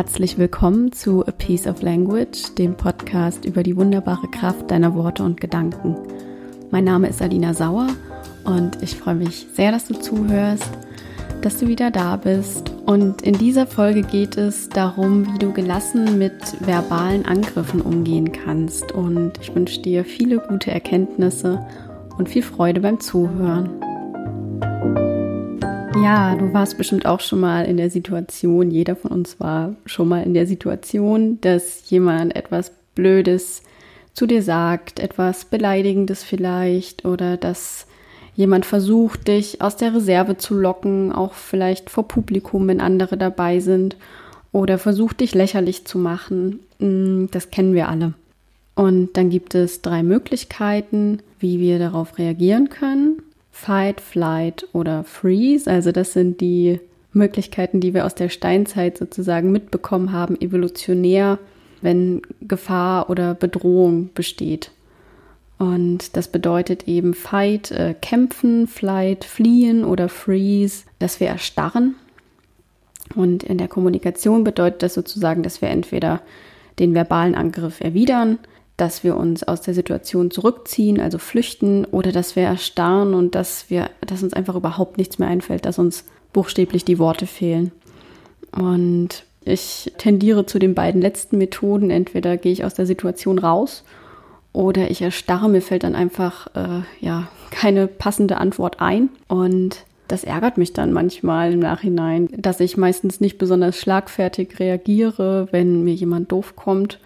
Herzlich willkommen zu A Piece of Language, dem Podcast über die wunderbare Kraft deiner Worte und Gedanken. Mein Name ist Alina Sauer und ich freue mich sehr, dass du zuhörst, dass du wieder da bist. Und in dieser Folge geht es darum, wie du gelassen mit verbalen Angriffen umgehen kannst. Und ich wünsche dir viele gute Erkenntnisse und viel Freude beim Zuhören. Ja, du warst bestimmt auch schon mal in der Situation, jeder von uns war schon mal in der Situation, dass jemand etwas Blödes zu dir sagt, etwas Beleidigendes vielleicht oder dass jemand versucht, dich aus der Reserve zu locken, auch vielleicht vor Publikum, wenn andere dabei sind oder versucht, dich lächerlich zu machen. Mm, das kennen wir alle. Und dann gibt es drei Möglichkeiten, wie wir darauf reagieren können. Fight, Flight oder Freeze. Also das sind die Möglichkeiten, die wir aus der Steinzeit sozusagen mitbekommen haben, evolutionär, wenn Gefahr oder Bedrohung besteht. Und das bedeutet eben Fight, äh, kämpfen, Flight, fliehen oder Freeze, dass wir erstarren. Und in der Kommunikation bedeutet das sozusagen, dass wir entweder den verbalen Angriff erwidern, dass wir uns aus der Situation zurückziehen, also flüchten, oder dass wir erstarren und dass wir, dass uns einfach überhaupt nichts mehr einfällt, dass uns buchstäblich die Worte fehlen. Und ich tendiere zu den beiden letzten Methoden. Entweder gehe ich aus der Situation raus oder ich erstarre, mir fällt dann einfach äh, ja keine passende Antwort ein und das ärgert mich dann manchmal im Nachhinein, dass ich meistens nicht besonders schlagfertig reagiere, wenn mir jemand doof kommt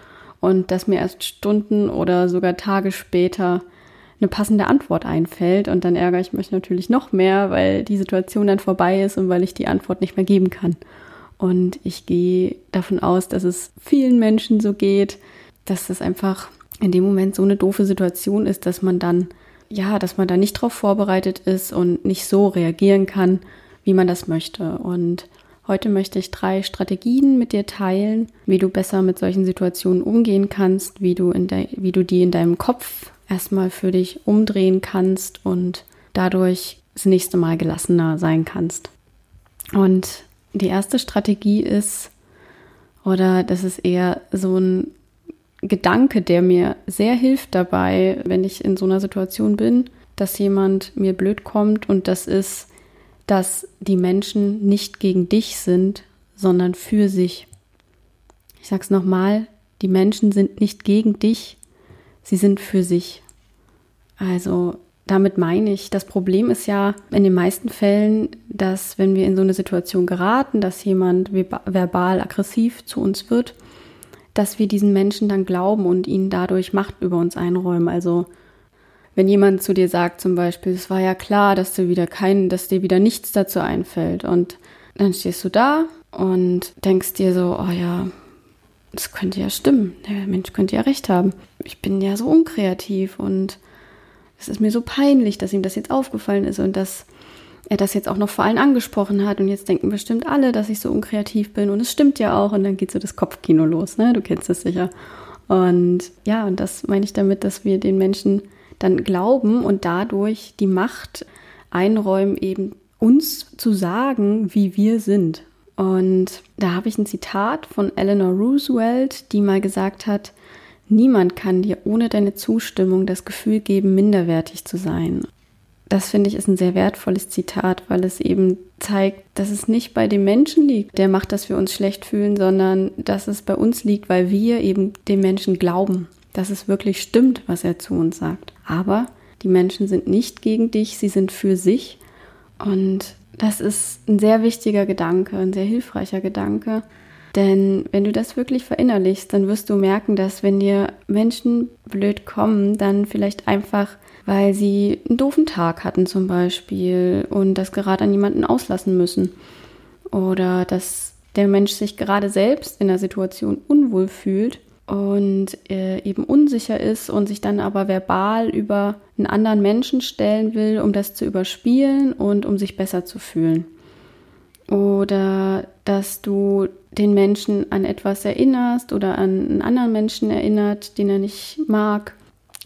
und dass mir erst Stunden oder sogar Tage später eine passende Antwort einfällt und dann ärgere ich mich natürlich noch mehr, weil die Situation dann vorbei ist und weil ich die Antwort nicht mehr geben kann. Und ich gehe davon aus, dass es vielen Menschen so geht, dass das einfach in dem Moment so eine doofe Situation ist, dass man dann, ja, dass man da nicht drauf vorbereitet ist und nicht so reagieren kann, wie man das möchte. Und Heute möchte ich drei Strategien mit dir teilen, wie du besser mit solchen Situationen umgehen kannst, wie du, in wie du die in deinem Kopf erstmal für dich umdrehen kannst und dadurch das nächste Mal gelassener sein kannst. Und die erste Strategie ist, oder das ist eher so ein Gedanke, der mir sehr hilft dabei, wenn ich in so einer Situation bin, dass jemand mir blöd kommt und das ist, dass die Menschen nicht gegen dich sind, sondern für sich. Ich sag's nochmal, die Menschen sind nicht gegen dich, sie sind für sich. Also damit meine ich, das Problem ist ja in den meisten Fällen, dass wenn wir in so eine Situation geraten, dass jemand verbal aggressiv zu uns wird, dass wir diesen Menschen dann glauben und ihnen dadurch Macht über uns einräumen. Also wenn jemand zu dir sagt zum Beispiel, es war ja klar, dass du wieder kein, dass dir wieder nichts dazu einfällt und dann stehst du da und denkst dir so, oh ja, das könnte ja stimmen. Der Mensch könnte ja recht haben. Ich bin ja so unkreativ und es ist mir so peinlich, dass ihm das jetzt aufgefallen ist und dass er das jetzt auch noch vor allen angesprochen hat und jetzt denken bestimmt alle, dass ich so unkreativ bin und es stimmt ja auch und dann geht so das Kopfkino los, ne? Du kennst das sicher. Und ja, und das meine ich damit, dass wir den Menschen dann glauben und dadurch die Macht einräumen, eben uns zu sagen, wie wir sind. Und da habe ich ein Zitat von Eleanor Roosevelt, die mal gesagt hat, niemand kann dir ohne deine Zustimmung das Gefühl geben, minderwertig zu sein. Das finde ich ist ein sehr wertvolles Zitat, weil es eben zeigt, dass es nicht bei dem Menschen liegt, der macht, dass wir uns schlecht fühlen, sondern dass es bei uns liegt, weil wir eben dem Menschen glauben dass es wirklich stimmt, was er zu uns sagt. Aber die Menschen sind nicht gegen dich, sie sind für sich. Und das ist ein sehr wichtiger Gedanke, ein sehr hilfreicher Gedanke. Denn wenn du das wirklich verinnerlichst, dann wirst du merken, dass wenn dir Menschen blöd kommen, dann vielleicht einfach, weil sie einen doofen Tag hatten zum Beispiel und das gerade an jemanden auslassen müssen. Oder dass der Mensch sich gerade selbst in der Situation unwohl fühlt und äh, eben unsicher ist und sich dann aber verbal über einen anderen Menschen stellen will, um das zu überspielen und um sich besser zu fühlen. Oder dass du den Menschen an etwas erinnerst oder an einen anderen Menschen erinnert, den er nicht mag.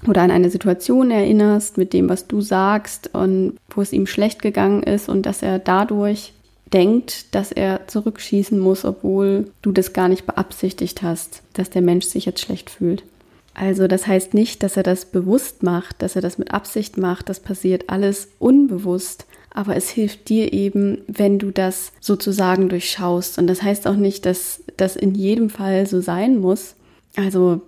Oder an eine Situation erinnerst mit dem, was du sagst und wo es ihm schlecht gegangen ist und dass er dadurch denkt, dass er zurückschießen muss, obwohl du das gar nicht beabsichtigt hast, dass der Mensch sich jetzt schlecht fühlt. Also das heißt nicht, dass er das bewusst macht, dass er das mit Absicht macht, das passiert alles unbewusst, aber es hilft dir eben, wenn du das sozusagen durchschaust. Und das heißt auch nicht, dass das in jedem Fall so sein muss. Also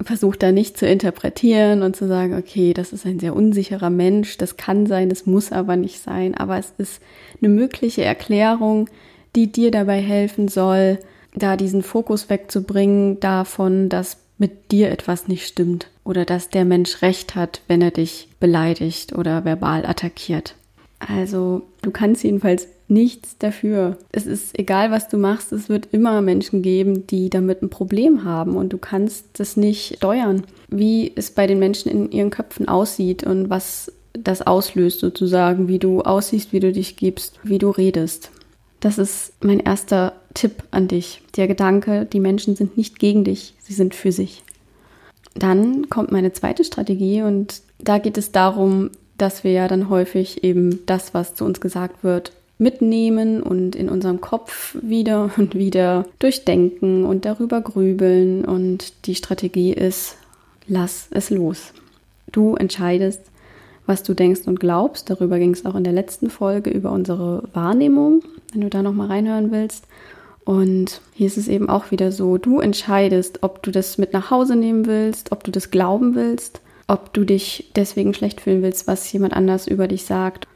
versuch da nicht zu interpretieren und zu sagen, okay, das ist ein sehr unsicherer Mensch, das kann sein, das muss aber nicht sein, aber es ist eine mögliche Erklärung, die dir dabei helfen soll, da diesen Fokus wegzubringen davon, dass mit dir etwas nicht stimmt oder dass der Mensch recht hat, wenn er dich beleidigt oder verbal attackiert. Also du kannst jedenfalls nichts dafür. Es ist egal, was du machst, es wird immer Menschen geben, die damit ein Problem haben und du kannst das nicht steuern, wie es bei den Menschen in ihren Köpfen aussieht und was das auslöst sozusagen, wie du aussiehst, wie du dich gibst, wie du redest. Das ist mein erster Tipp an dich. Der Gedanke, die Menschen sind nicht gegen dich, sie sind für sich. Dann kommt meine zweite Strategie und da geht es darum, dass wir ja dann häufig eben das, was zu uns gesagt wird, mitnehmen und in unserem Kopf wieder und wieder durchdenken und darüber grübeln. Und die Strategie ist, lass es los. Du entscheidest, was du denkst und glaubst. Darüber ging es auch in der letzten Folge über unsere Wahrnehmung, wenn du da nochmal reinhören willst. Und hier ist es eben auch wieder so, du entscheidest, ob du das mit nach Hause nehmen willst, ob du das glauben willst ob du dich deswegen schlecht fühlen willst, was jemand anders über dich sagt.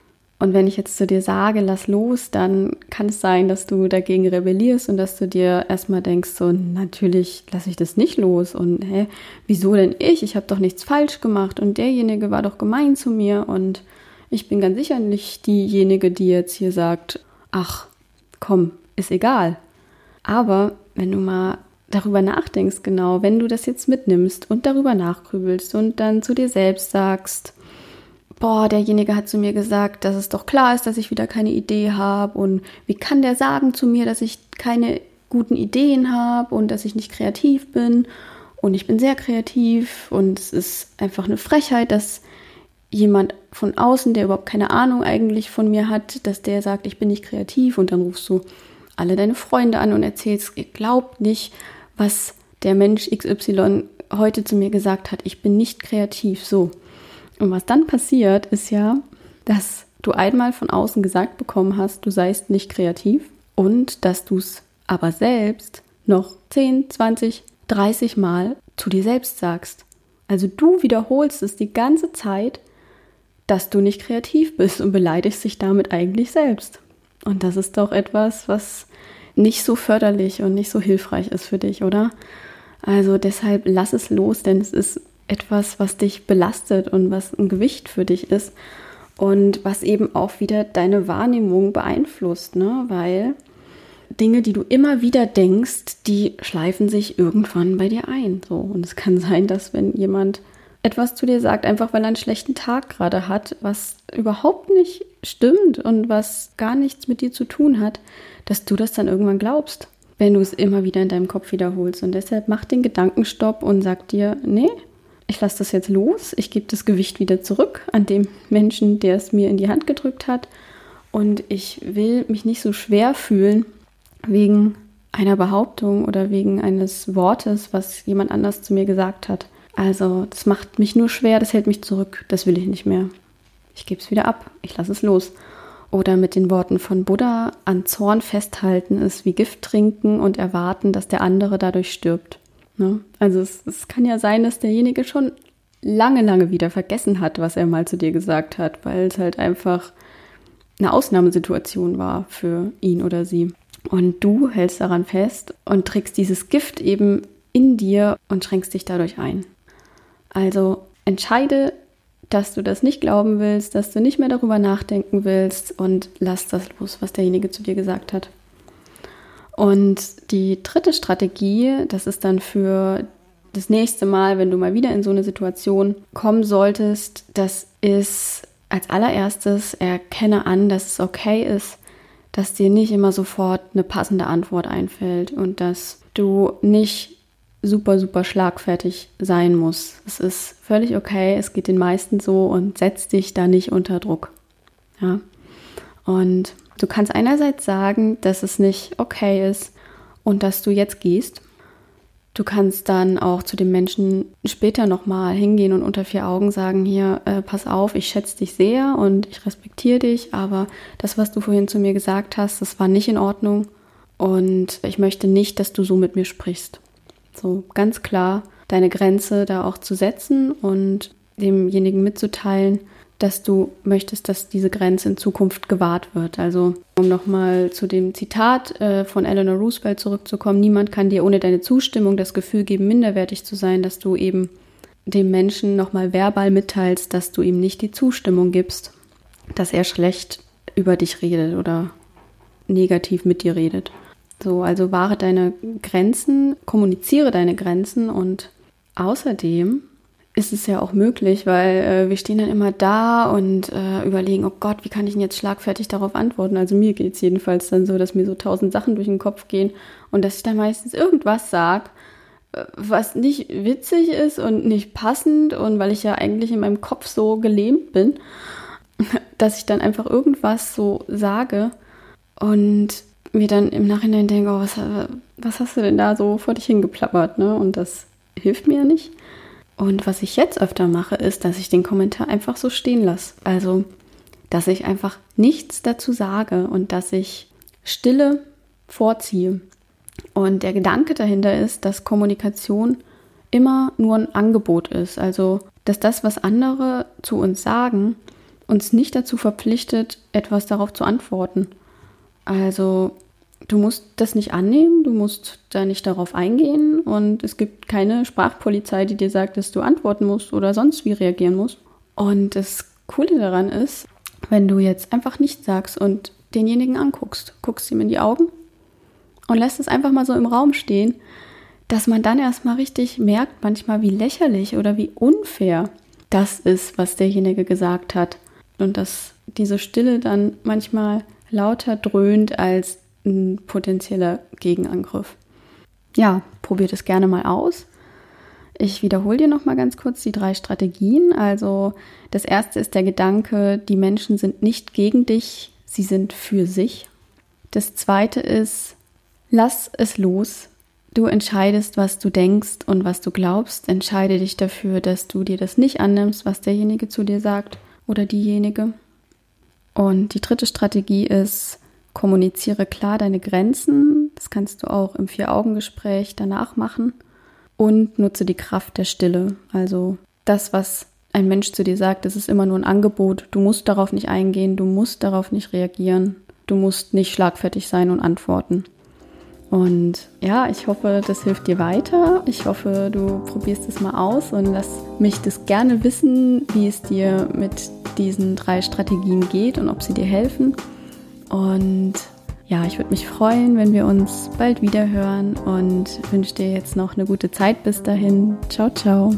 Und wenn ich jetzt zu dir sage, lass los, dann kann es sein, dass du dagegen rebellierst und dass du dir erstmal denkst, so natürlich lasse ich das nicht los und hä, wieso denn ich? Ich habe doch nichts falsch gemacht und derjenige war doch gemein zu mir und ich bin ganz sicher nicht diejenige, die jetzt hier sagt, ach, komm, ist egal. Aber wenn du mal darüber nachdenkst, genau, wenn du das jetzt mitnimmst und darüber nachgrübelst und dann zu dir selbst sagst, boah, derjenige hat zu mir gesagt, dass es doch klar ist, dass ich wieder keine Idee habe und wie kann der sagen zu mir, dass ich keine guten Ideen habe und dass ich nicht kreativ bin und ich bin sehr kreativ und es ist einfach eine Frechheit, dass jemand von außen, der überhaupt keine Ahnung eigentlich von mir hat, dass der sagt, ich bin nicht kreativ und dann rufst du alle deine Freunde an und erzählst, ihr glaubt nicht, was der Mensch XY heute zu mir gesagt hat, ich bin nicht kreativ, so. Und was dann passiert, ist ja, dass du einmal von außen gesagt bekommen hast, du seist nicht kreativ und dass du es aber selbst noch 10, 20, 30 Mal zu dir selbst sagst. Also du wiederholst es die ganze Zeit, dass du nicht kreativ bist und beleidigst dich damit eigentlich selbst. Und das ist doch etwas, was nicht so förderlich und nicht so hilfreich ist für dich, oder? Also deshalb lass es los, denn es ist etwas, was dich belastet und was ein Gewicht für dich ist und was eben auch wieder deine Wahrnehmung beeinflusst, ne? Weil Dinge, die du immer wieder denkst, die schleifen sich irgendwann bei dir ein. So. Und es kann sein, dass wenn jemand etwas zu dir sagt, einfach weil er einen schlechten Tag gerade hat, was überhaupt nicht stimmt und was gar nichts mit dir zu tun hat, dass du das dann irgendwann glaubst, wenn du es immer wieder in deinem Kopf wiederholst. Und deshalb mach den Gedankenstopp und sag dir, nee, ich lasse das jetzt los, ich gebe das Gewicht wieder zurück an dem Menschen, der es mir in die Hand gedrückt hat. Und ich will mich nicht so schwer fühlen wegen einer Behauptung oder wegen eines Wortes, was jemand anders zu mir gesagt hat. Also das macht mich nur schwer, das hält mich zurück, das will ich nicht mehr. Ich gebe es wieder ab, ich lasse es los. Oder mit den Worten von Buddha, an Zorn festhalten ist wie Gift trinken und erwarten, dass der andere dadurch stirbt. Ne? Also es, es kann ja sein, dass derjenige schon lange, lange wieder vergessen hat, was er mal zu dir gesagt hat, weil es halt einfach eine Ausnahmesituation war für ihn oder sie. Und du hältst daran fest und trägst dieses Gift eben in dir und schränkst dich dadurch ein. Also entscheide dass du das nicht glauben willst, dass du nicht mehr darüber nachdenken willst und lass das los, was derjenige zu dir gesagt hat. Und die dritte Strategie, das ist dann für das nächste Mal, wenn du mal wieder in so eine Situation kommen solltest, das ist als allererstes erkenne an, dass es okay ist, dass dir nicht immer sofort eine passende Antwort einfällt und dass du nicht super, super schlagfertig sein muss. Es ist völlig okay, es geht den meisten so und setz dich da nicht unter Druck. Ja. Und Du kannst einerseits sagen, dass es nicht okay ist und dass du jetzt gehst. Du kannst dann auch zu dem Menschen später nochmal hingehen und unter vier Augen sagen, hier, äh, pass auf, ich schätze dich sehr und ich respektiere dich, aber das, was du vorhin zu mir gesagt hast, das war nicht in Ordnung und ich möchte nicht, dass du so mit mir sprichst. So ganz klar deine Grenze da auch zu setzen und demjenigen mitzuteilen, dass du möchtest, dass diese Grenze in Zukunft gewahrt wird. Also um nochmal zu dem Zitat äh, von Eleanor Roosevelt zurückzukommen, niemand kann dir ohne deine Zustimmung das Gefühl geben, minderwertig zu sein, dass du eben dem Menschen nochmal verbal mitteilst, dass du ihm nicht die Zustimmung gibst, dass er schlecht über dich redet oder negativ mit dir redet. So, also wahre deine Grenzen, kommuniziere deine Grenzen und außerdem ist es ja auch möglich, weil äh, wir stehen dann immer da und äh, überlegen, oh Gott, wie kann ich denn jetzt schlagfertig darauf antworten? Also mir geht es jedenfalls dann so, dass mir so tausend Sachen durch den Kopf gehen und dass ich dann meistens irgendwas sage, äh, was nicht witzig ist und nicht passend und weil ich ja eigentlich in meinem Kopf so gelähmt bin, dass ich dann einfach irgendwas so sage und mir dann im Nachhinein denke, oh, was, was hast du denn da so vor dich hingeplappert, ne? Und das hilft mir ja nicht. Und was ich jetzt öfter mache, ist, dass ich den Kommentar einfach so stehen lasse. Also, dass ich einfach nichts dazu sage und dass ich Stille vorziehe. Und der Gedanke dahinter ist, dass Kommunikation immer nur ein Angebot ist. Also, dass das, was andere zu uns sagen, uns nicht dazu verpflichtet, etwas darauf zu antworten. Also, du musst das nicht annehmen, du musst da nicht darauf eingehen und es gibt keine Sprachpolizei, die dir sagt, dass du antworten musst oder sonst wie reagieren musst. Und das Coole daran ist, wenn du jetzt einfach nichts sagst und denjenigen anguckst, guckst ihm in die Augen und lässt es einfach mal so im Raum stehen, dass man dann erstmal richtig merkt, manchmal wie lächerlich oder wie unfair das ist, was derjenige gesagt hat. Und dass diese Stille dann manchmal lauter dröhnt als ein potenzieller Gegenangriff. Ja, probiert es gerne mal aus. Ich wiederhole dir noch mal ganz kurz die drei Strategien. Also das erste ist der Gedanke, die Menschen sind nicht gegen dich, sie sind für sich. Das zweite ist, lass es los. Du entscheidest, was du denkst und was du glaubst. Entscheide dich dafür, dass du dir das nicht annimmst, was derjenige zu dir sagt oder diejenige. Und die dritte Strategie ist, Kommuniziere klar deine Grenzen. Das kannst du auch im Vier-Augen-Gespräch danach machen. Und nutze die Kraft der Stille. Also das, was ein Mensch zu dir sagt, das ist immer nur ein Angebot. Du musst darauf nicht eingehen, du musst darauf nicht reagieren. Du musst nicht schlagfertig sein und antworten. Und ja, ich hoffe, das hilft dir weiter. Ich hoffe, du probierst es mal aus und lass mich das gerne wissen, wie es dir mit diesen drei Strategien geht und ob sie dir helfen. Und ja, ich würde mich freuen, wenn wir uns bald wieder hören und wünsche dir jetzt noch eine gute Zeit bis dahin. Ciao, ciao.